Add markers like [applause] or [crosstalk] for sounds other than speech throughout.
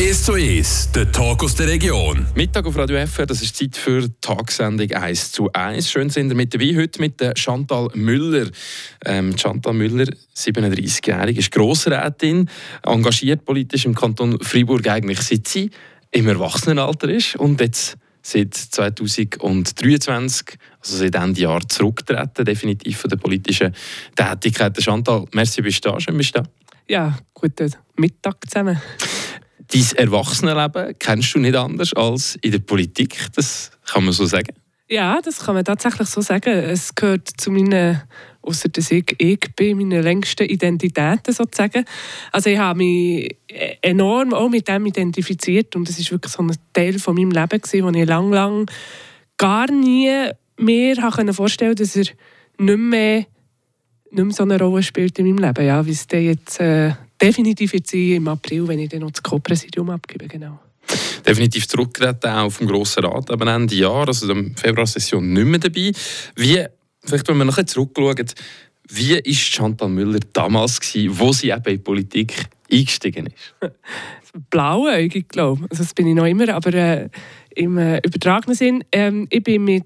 1 zu 1, der Talk aus der Region. Mittag auf Radio FR, das ist Zeit für die Tagessendung 1 zu 1. Schön sind wir mit dabei heute mit der Chantal Müller. Ähm, Chantal Müller, 37-jährig, ist Grossrätin, engagiert politisch im Kanton Freiburg eigentlich seit sie im Erwachsenenalter ist und jetzt seit 2023, also seit Ende Jahr, zurücktreten, definitiv von der politischen Tätigkeit. Chantal, merci, bist du da, schön bist du da. Ja, guten Mittag zusammen. Dein Erwachsenenleben kennst du nicht anders als in der Politik, das kann man so sagen. Ja, das kann man tatsächlich so sagen. Es gehört zu meinen, außer dass ich, ich bin, meine längsten Identitäten sozusagen. Also ich habe mich enorm auch mit dem identifiziert und es ist wirklich so ein Teil von meinem Leben gewesen, wo ich lang, lang gar nie habe vorstellen dass er nicht mehr, nicht mehr so eine Rolle spielt in meinem Leben, ja, wie es jetzt äh, definitiv jetzt im April, wenn ich dann noch das Co-Präsidium abgebe, genau. Definitiv zurückgetreten, auch vom Grossen Rat, aber Ende Jahr, also in der Februarsession nicht mehr dabei. Wie, vielleicht wenn wir noch zurückschauen, wie war Chantal Müller damals, gewesen, wo sie eben in die Politik eingestiegen ist? [laughs] Blauäugig, glaube ich. Also das bin ich noch immer, aber äh, im äh, übertragenen Sinn. Ähm, ich bin mit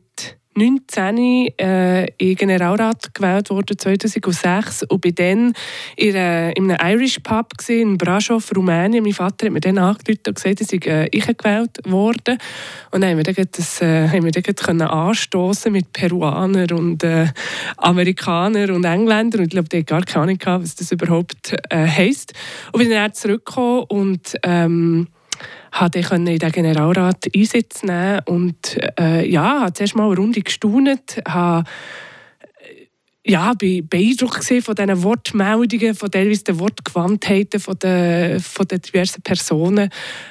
19 äh, in Generalrat gewählt worden, 2006. Und bin dann in, äh, in einem Irish Pub gewesen, in Brasov, Rumänien. Mein Vater hat mir dann angerufen und gesagt, dass ich, äh, ich gewählt worden. Und dann haben wir dann, das, äh, haben wir dann anstoßen mit Peruanern und äh, Amerikanern und Engländern. Und ich glaube, die hatten gar keine Ahnung, was das überhaupt äh, heisst. Und bin dann zurückgekommen und ähm, konnte ich in den Generalrat Einsitz nehmen und äh, ja, habe zuerst mal eine Runde gestaunt, habe äh, ja, bin beeindruckt von diesen Wortmeldungen, von teilweise den Wortgewandtheiten von den, von den diversen Personen.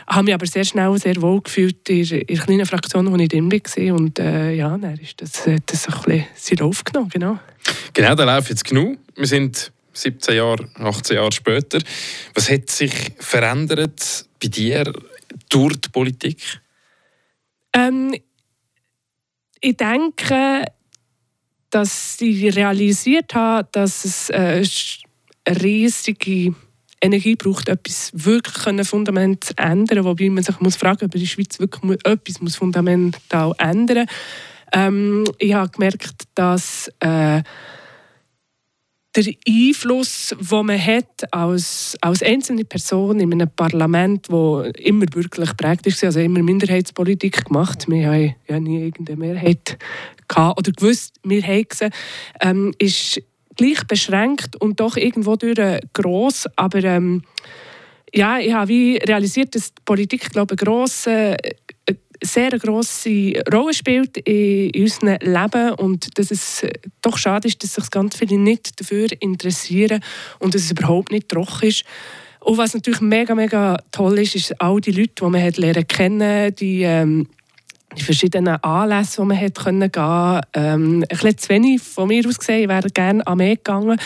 Ich habe mich aber sehr schnell sehr wohl gefühlt in, in der kleinen Fraktion, wo ich drin war. Und äh, ja, dann ist das, das ein bisschen Lauf genommen, genau. Genau, der Lauf jetzt genug. Wir sind 17 Jahre, 18 Jahre später. Was hat sich verändert bei dir durch die Politik? Ähm, ich denke, dass ich realisiert habe, dass es äh, eine riesige Energie braucht, etwas wirklich fundamental zu ändern, wobei man sich muss fragen, ob die Schweiz wirklich etwas muss fundamental ändern muss. Ähm, ich habe gemerkt, dass äh, der Einfluss, den man hat als, als einzelne Person in einem Parlament, wo immer bürgerlich prägt ist, also immer Minderheitspolitik gemacht, wir haben ja nie irgendeine Mehrheit gehabt, oder gewusst, wir haben sie, ähm, ist gleich beschränkt und doch irgendwo durch gross, aber ähm, ja, ich habe wie realisiert, dass die Politik, glaube ich, eine grosse sehr eine grosse Rolle spielt in unserem Leben und dass es doch schade ist, dass sich ganz viele nicht dafür interessieren und dass es überhaupt nicht trocken ist. Und was natürlich mega, mega toll ist, ist all die Leute, die man hat lernen kennen, die, ähm, die verschiedenen Anlässe, die man hat können gehen. Ähm, ein bisschen zu wenig von mir aus gesehen, ich wäre gerne an mehr gegangen.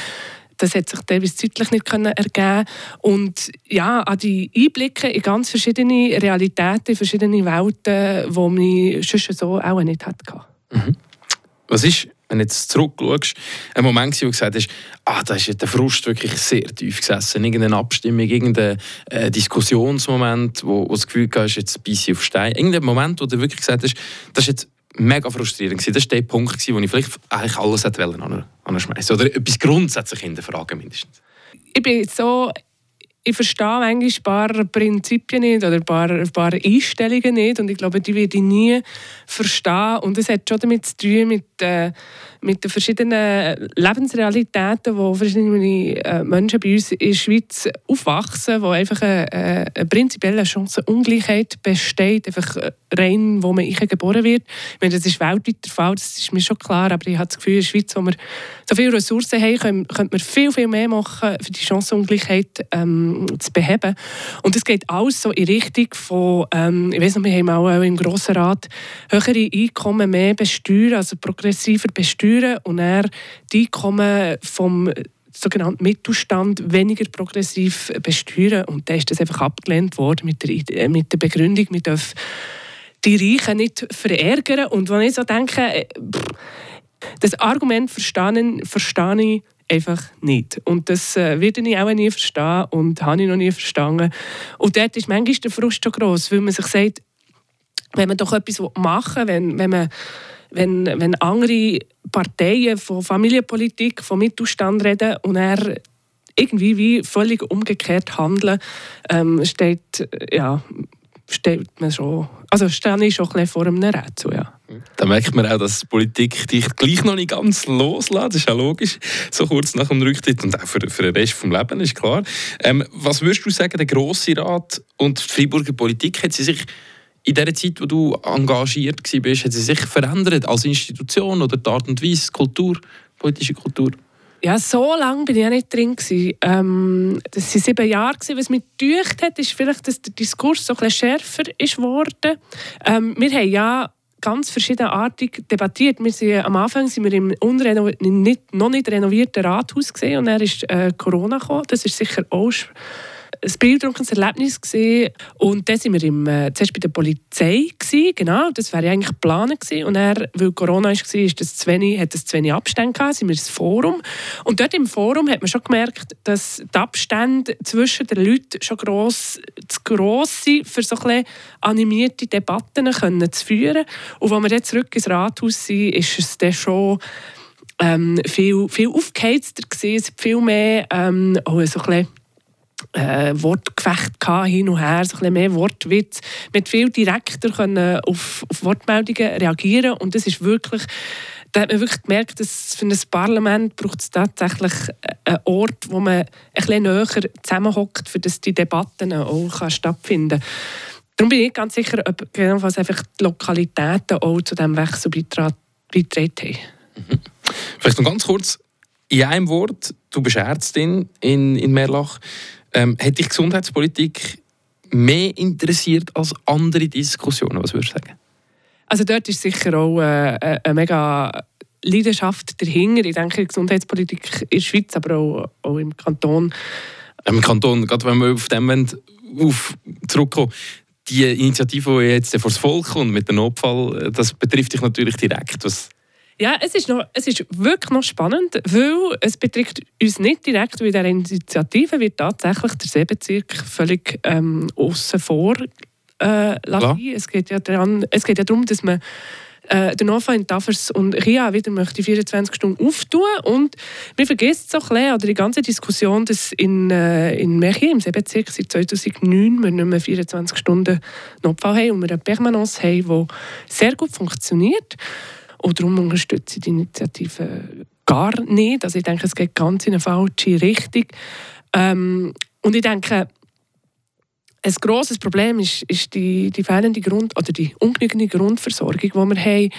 Das hat sich teilweise zeitlich nicht können ergeben Und ja, an die Einblicke in ganz verschiedene Realitäten, verschiedene Welten, die man sonst so auch nicht hatte. Mhm. Was ist, wenn du jetzt zurückschaust, ein Moment, wo du gesagt hast, ah, da ist der Frust wirklich sehr tief gesessen. Irgendeine Abstimmung, irgendein äh, Diskussionsmoment, wo, wo das Gefühl hast, jetzt beiße auf Stein. Irgendein Moment, wo du wirklich gesagt hast, das ist jetzt mega frustrierend. Das war der Punkt, wo ich vielleicht eigentlich alles anschmeißen Oder etwas grundsätzlich hinterfragen mindestens. Ich bin so ich verstehe manchmal ein paar Prinzipien nicht oder ein paar, ein paar Einstellungen nicht und ich glaube, die werde ich nie verstehen und es hat schon damit zu tun mit, äh, mit den verschiedenen Lebensrealitäten, wo verschiedene äh, Menschen bei uns in der Schweiz aufwachsen, wo einfach eine, eine prinzipielle Chancenungleichheit besteht, einfach rein, wo man geboren wird. Ich meine, das ist weltweit der Fall, das ist mir schon klar, aber ich habe das Gefühl, in der Schweiz, wo wir so viele Ressourcen haben, könnte man viel, viel mehr machen, für die Chancenungleichheit ähm, zu beheben. Und es geht alles so in Richtung von, ähm, ich weiß noch, wir haben auch im Grossen Rat höhere Einkommen mehr besteuern, also progressiver besteuern und dann die Einkommen vom sogenannten Mittelstand weniger progressiv besteuern. Und da ist das einfach abgelehnt worden mit der, mit der Begründung, wir dürfen die Reichen nicht verärgern. Und wenn ich so denke, äh, das Argument verstehe, verstehe ich einfach nicht. Und das äh, werde ich auch nie verstehen und habe ich noch nie verstanden. Und dort ist manchmal der Frust schon gross, weil man sich sagt, wenn man doch etwas machen will, wenn, wenn man wenn, wenn andere Parteien von Familienpolitik, von Mittelstand reden und er irgendwie wie völlig umgekehrt handeln, ähm, steht, ja, steht man schon, also stehe ich schon ein vor einem Rätsel, ja. Da merkt man auch, dass Politik dich gleich noch nicht ganz loslässt. Das ist ja logisch, so kurz nach dem Rücktritt und auch für, für den Rest des Lebens, ist klar. Ähm, was würdest du sagen, der Grosse Rat und die Freiburger Politik, hat sie sich in der Zeit, wo du engagiert warst, hat sie sich verändert als Institution oder die Art und Weise, Kultur, politische Kultur? Ja, so lange bin ich ja nicht drin. Ähm, das waren sieben Jahre. Was mich gedacht hat, ist vielleicht, dass der Diskurs so etwas schärfer ist. Ähm, wir haben ja ganz verschiedenartig debattiert. Wir sind, am Anfang sind wir im nicht, noch nicht renovierten Rathaus gesehen und dann ist äh, Corona gekommen. Das ist sicher auch ein beeindruckendes Erlebnis gesehen. Und dann sind wir im, äh, zuerst bei der Polizei gewesen, genau, das wäre eigentlich geplant gewesen. Und dann, weil Corona war, ist das zu wenig, hat es zu wenig Abstände gehabt, sind wir ins Forum. Und dort im Forum hat man schon gemerkt, dass die Abstände zwischen den Leuten schon gross, zu gross sind, für so ein animierte Debatten können zu führen. Und als wir jetzt zurück ins Rathaus sind, ist es dann schon ähm, viel, viel aufgeheizter gewesen, viel mehr ähm, auch so ein bisschen äh, Wortgefecht hin und her, so ein bisschen mehr Wortwitz. mit viel direkter können auf, auf Wortmeldungen reagieren und das ist wirklich da hat man wirklich gemerkt, dass für ein Parlament braucht es tatsächlich einen Ort, wo man ein bisschen näher zusammenhockt, für dass die Debatten auch stattfinden können. Darum bin ich ganz sicher, ob jedenfalls einfach die Lokalitäten auch zu diesem Wechsel beitragen haben. Mhm. Vielleicht noch ganz kurz, in einem Wort, du bist Ärztin in, in Merlach. Ähm, hat dich Gesundheitspolitik mehr interessiert als andere Diskussionen? Was würdest du sagen? Also dort ist sicher auch äh, äh eine mega Leidenschaft dahinter. Ich denke, Gesundheitspolitik in der Schweiz, aber auch, auch im Kanton. Im Kanton, gerade wenn wir auf dem auf zurückkommen, die Initiative, die jetzt vor das Volk kommt mit dem Notfall, das betrifft dich natürlich direkt. Was ja, es ist, noch, es ist wirklich noch spannend, weil es betrifft uns nicht direkt, weil in dieser Initiative wird tatsächlich der Seebezirk völlig ähm, außen vor äh, lassen. Es geht, ja daran, es geht ja darum, dass man äh, der Nova in Tafers und Ria wieder möchte 24 Stunden auftun und man vergisst so ein bisschen, oder die ganze Diskussion, dass in, äh, in Mechie, im Seebezirk, seit 2009 wir nicht mehr 24 Stunden Notfall haben und wir eine Permanence haben, die sehr gut funktioniert. Und darum unterstütze ich die Initiative gar nicht. Also ich denke, es geht ganz in eine falsche Richtung. Ähm, und ich denke, ein grosses Problem ist, ist die, die fehlende Grund oder die ungenügende Grundversorgung, die wir haben.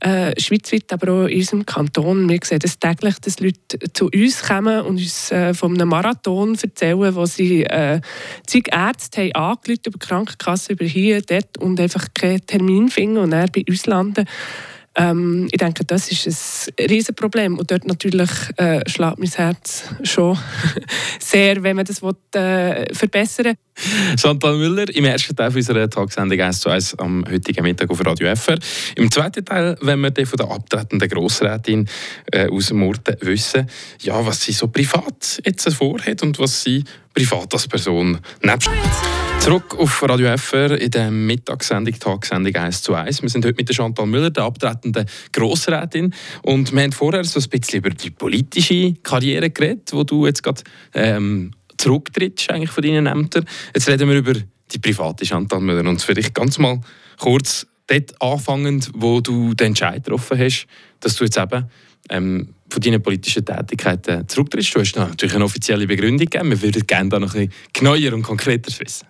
Äh, schweizweit, aber auch in unserem Kanton. Wir sehen es täglich, dass Leute zu uns kommen und uns äh, von einem Marathon erzählen, wo sie äh, zig Ärzte haben angerufen über die Krankenkasse, über hier, dort und einfach keinen Termin finden und dann bei uns landen. Ähm, ich denke, das ist ein Riesenproblem. Und dort natürlich äh, schlägt mein Herz schon [laughs] sehr, wenn man das will, äh, verbessern will. [laughs] Chantal Müller im ersten Teil unserer Tagsendung 1 zu 1 am heutigen Mittag auf Radio FR. Im zweiten Teil, wenn wir von der abtretenden Grossrätin äh, aus Murten wissen, ja, was sie so privat jetzt vorhat und was sie privat als Person nebst. Zurück auf Radio FR in der Mittagssendung, Tagsendung 1 zu 1. Wir sind heute mit der Chantal Müller, der abtretenden Grossrätin. Und wir haben vorher so ein bisschen über die politische Karriere geredet, wo du jetzt gerade ähm, zurücktrittst eigentlich von deinen Ämtern. Jetzt reden wir über die private Chantal Müller. Und vielleicht ganz mal kurz dort anfangend, wo du den Entscheid getroffen hast, dass du jetzt eben ähm, von deinen politischen Tätigkeiten zurücktrittst. Du hast natürlich eine offizielle Begründung gegeben. Wir würden gerne da noch ein bisschen genauer und konkreter wissen.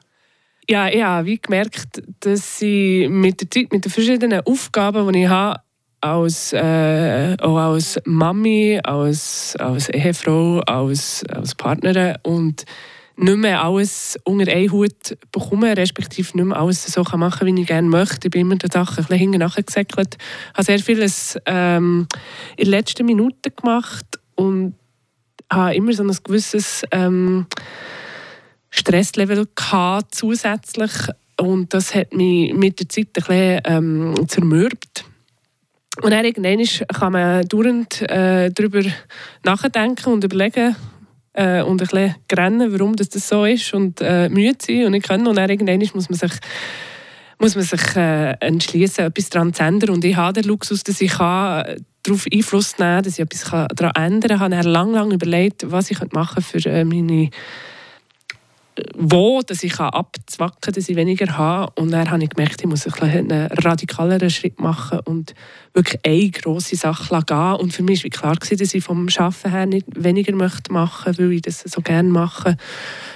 Ja, ich habe wie gemerkt, dass ich mit der Zeit, mit den verschiedenen Aufgaben, die ich habe, als, äh, auch als Mami, als, als Ehefrau, als, als Partnerin und nicht mehr alles unter einen Hut bekommen, respektive nicht mehr alles so machen wie ich gerne möchte. Ich bin immer der Sache ein bisschen hinten. Ich habe sehr vieles ähm, in den letzten Minuten gemacht und habe immer so ein gewisses... Ähm, Stresslevel zusätzlich und das hat mich mit der Zeit ein bisschen ähm, zermürbt. Und dann kann man dauernd äh, darüber nachdenken und überlegen äh, und ein bisschen rennen, warum das, das so ist und äh, müde sein und nicht können. Und dann irgendwann muss man sich muss man sich äh, entschließen, etwas daran zu ändern. Und ich habe den Luxus, dass ich kann, darauf Einfluss nehmen kann, dass ich etwas daran ändern kann. Ich habe lange, lange überlegt, was ich machen könnte für äh, meine wo dass ich abzwacken kann, dass ich weniger habe. Und dann habe ich gemerkt, ich muss einen radikaleren Schritt machen und wirklich eine grosse Sache gehen. Und für mich war klar, dass ich vom Arbeiten her nicht weniger machen möchte, weil ich das so gerne mache.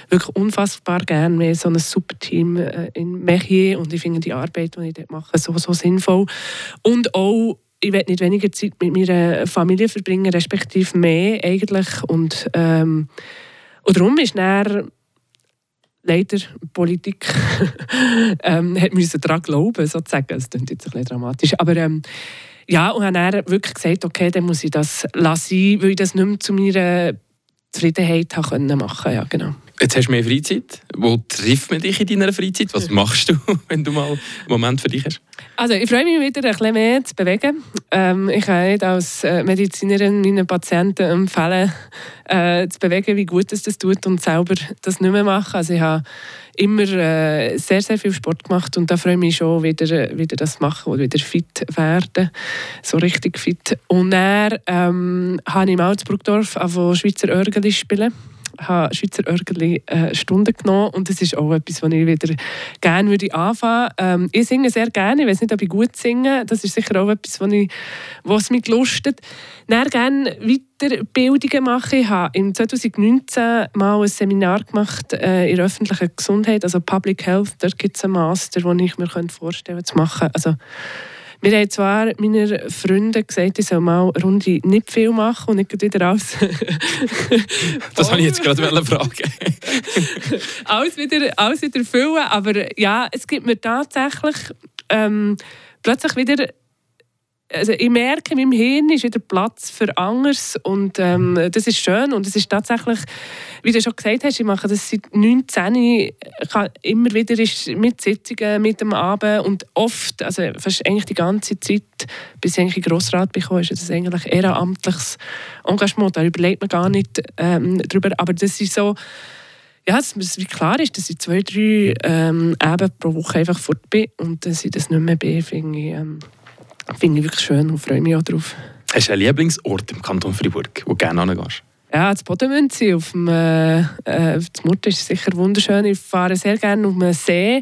Wirklich unfassbar gerne. Wir so ein super Team äh, in Mechier und ich finde die Arbeit, die ich dort mache, so, so sinnvoll. Und auch ich will nicht weniger Zeit mit meiner Familie verbringen, respektive mehr eigentlich. Und, ähm, und darum ist dann leider Politik [laughs] ähm, hat müssen daran glauben, sozusagen. Das klingt jetzt ein dramatisch. Aber ähm, ja, und dann wirklich gesagt, okay, dann muss ich das lassen, weil ich das nicht mehr zu meiner Zufriedenheit machen konnte. Ja, genau. Jetzt hast du mehr Freizeit. Wo trifft man dich in deiner Freizeit? Was machst du, [laughs] wenn du mal einen Moment für dich hast? Also ich freue mich wieder, ein bisschen mehr zu bewegen. Ähm, ich kann nicht als äh, Medizinerin meinen Patienten empfehlen, äh, zu bewegen, wie gut es das tut und selber das nicht mehr machen. Also ich habe immer äh, sehr, sehr viel Sport gemacht und da freue ich mich schon, wieder, wieder das machen und wieder fit werden. So richtig fit. Und dann ähm, habe ich im Altsbruckdorf Schweizer Örgeli spielen habe Schweizer Örgeli äh, Stunden genommen und das ist auch etwas, was ich wieder gerne würde anfangen ähm, Ich singe sehr gerne, ich weiß nicht, ob ich gut singe, das ist sicher auch etwas, was, ich, was mich lustet. Dann gerne Weiterbildungen machen. Ich habe im 2019 mal ein Seminar gemacht äh, in der öffentlichen Gesundheit, also Public Health. Dort gibt es einen Master, den ich mir vorstellen könnte zu machen. Also, wir haben zwar meiner Freunde gesagt, ich soll mal eine Runde nicht viel machen und nicht wieder alles. [laughs] das habe ich jetzt gerade fragen. [laughs] alles, wieder, alles wieder füllen. Aber ja, es gibt mir tatsächlich ähm, plötzlich wieder also ich merke, in meinem Hirn ist wieder Platz für anderes und ähm, das ist schön und es ist tatsächlich, wie du schon gesagt hast, ich mache das seit 19, ich kann immer wieder mit Sitzungen, mit dem Abend und oft, also fast eigentlich die ganze Zeit, bis ich eigentlich Grossrat bekomme, ist das eigentlich ehrenamtliches Engagement, da überlegt man gar nicht ähm, drüber, aber das ist so, ja, dass wie klar ist, dass ich zwei, drei ähm, Abende pro Woche einfach fort bin und dass ich das nicht mehr bin, finde ich... Ähm, Finde ich wirklich schön und freue mich auch darauf. Hast du einen Lieblingsort im Kanton Freiburg, wo du gerne hingehst? Ja, das Bodenmünzi auf dem äh, äh, Mutter ist sicher wunderschön. Ich fahre sehr gerne um den See.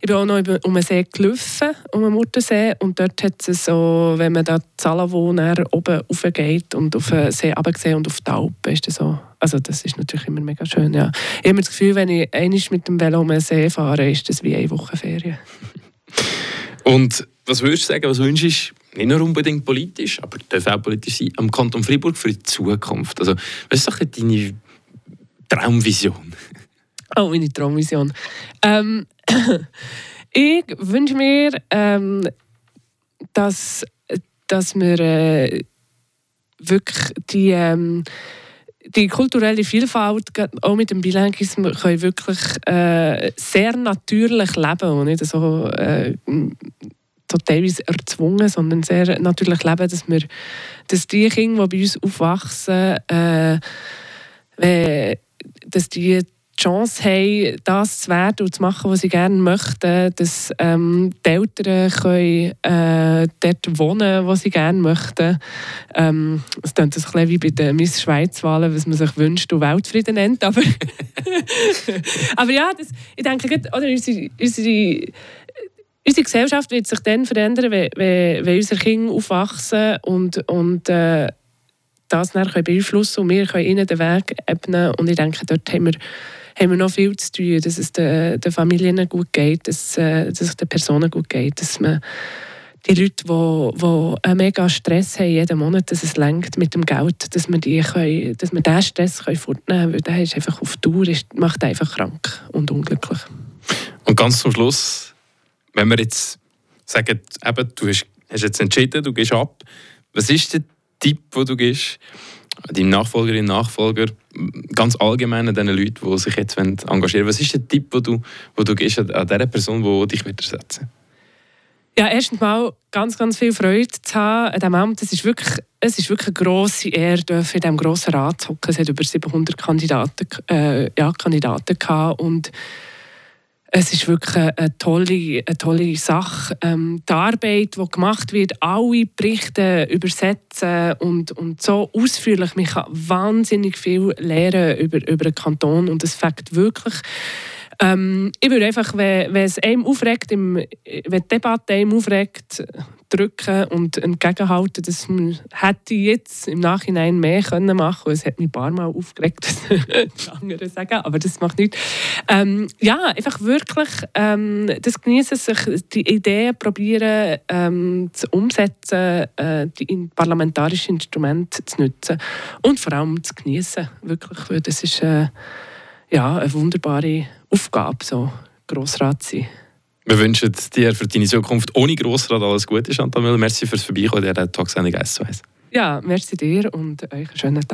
Ich bin auch noch um den See gelaufen, um den Muttersee. Und dort hat es so, wenn man da Zalavo oben raufgeht und auf den See runtergesehen und auf die Alpen, ist das so. Also das ist natürlich immer mega schön, ja. Ich habe das Gefühl, wenn ich einmal mit dem Velo um den See fahre, ist das wie eine Woche Ferien. Und was würdest du sagen, was wünschst du, nicht nur unbedingt politisch, aber darf auch politisch sein, am Kanton Freiburg für die Zukunft? Also, was ist deine Traumvision? Oh, meine Traumvision. Ähm, [coughs] ich wünsche mir, ähm, dass, dass wir äh, wirklich die, ähm, die kulturelle Vielfalt, auch mit dem Bilinguismus, können wirklich äh, sehr natürlich leben und nicht so äh, so teilweise erzwungen, sondern sehr natürlich leben, dass wir, dass die Kinder, die bei uns aufwachsen, äh, dass die Chance haben, das zu werden und zu machen, was sie gerne möchten, dass ähm, die Eltern können, äh, dort wohnen wo sie gerne möchten. Ähm, das klingt ein bisschen wie bei den Miss Schweiz-Wahlen, was man sich wünscht und Weltfrieden nennt. Aber, [laughs] aber ja, das, ich denke, oder unsere, unsere unsere Gesellschaft wird sich dann verändern, wenn, wenn, unsere Kinder aufwachsen und, und äh, das dann können beeinflussen und wir können ihnen den Weg ebnen. Und ich denke, dort haben wir, haben wir noch viel zu tun, dass es den, den Familien gut geht, dass, äh, dass es den Personen gut geht, dass man die Leute, die, die einen mega Stress haben jeden Monat, dass es lenkt mit dem Geld, dass wir, die können, dass wir diesen Stress können fortnehmen können, weil der ist einfach auf Dauer, macht einfach krank und unglücklich. Und ganz zum Schluss wenn wir jetzt sagen, eben, du hast, hast jetzt entschieden, du gehst ab, was ist der Tipp, den du gibst, deinem Nachfolgerin, Nachfolger, ganz allgemein an den Leuten, die sich jetzt engagieren wollen, was ist der Tipp, den du, den du gibst an dieser Person, die dich ersetzen Ja, erstens mal ganz, ganz viel Freude zu haben an diesem Amt. Es ist wirklich, es ist wirklich eine grosse Ehre, in diesem grossen Rat zu hocken. Es hat über 700 Kandidaten, äh, ja, Kandidaten gehabt und es ist wirklich eine tolle, eine tolle Sache. Ähm, die Arbeit, die gemacht wird, alle Berichte übersetzen und, und so ausführlich. Man kann wahnsinnig viel lernen über, über den Kanton und es fängt wirklich ähm, ich würde einfach, wenn, wenn es einem aufregt, im, wenn die Debatte einem aufregt, drücken und entgegenhalten, dass man hätte jetzt im Nachhinein mehr machen können. Es hat mich ein paar Mal aufgeregt, [laughs] das andere sagen, aber das macht nichts. Ähm, ja, einfach wirklich ähm, das genießen, sich die Ideen probieren ähm, zu umsetzen, äh, die parlamentarischen Instrumente zu nutzen und vor allem zu genießen, wirklich, das ist äh, ja, eine wunderbare Aufgabe, so Grossrat zu sein. Wir wünschen dir für deine Zukunft ohne Grossrat alles Gute, Chantal Müller. Merci fürs Vorbeikommen der Tagsendung 1 zu 1. Ja, merci dir und euch einen schönen Tag.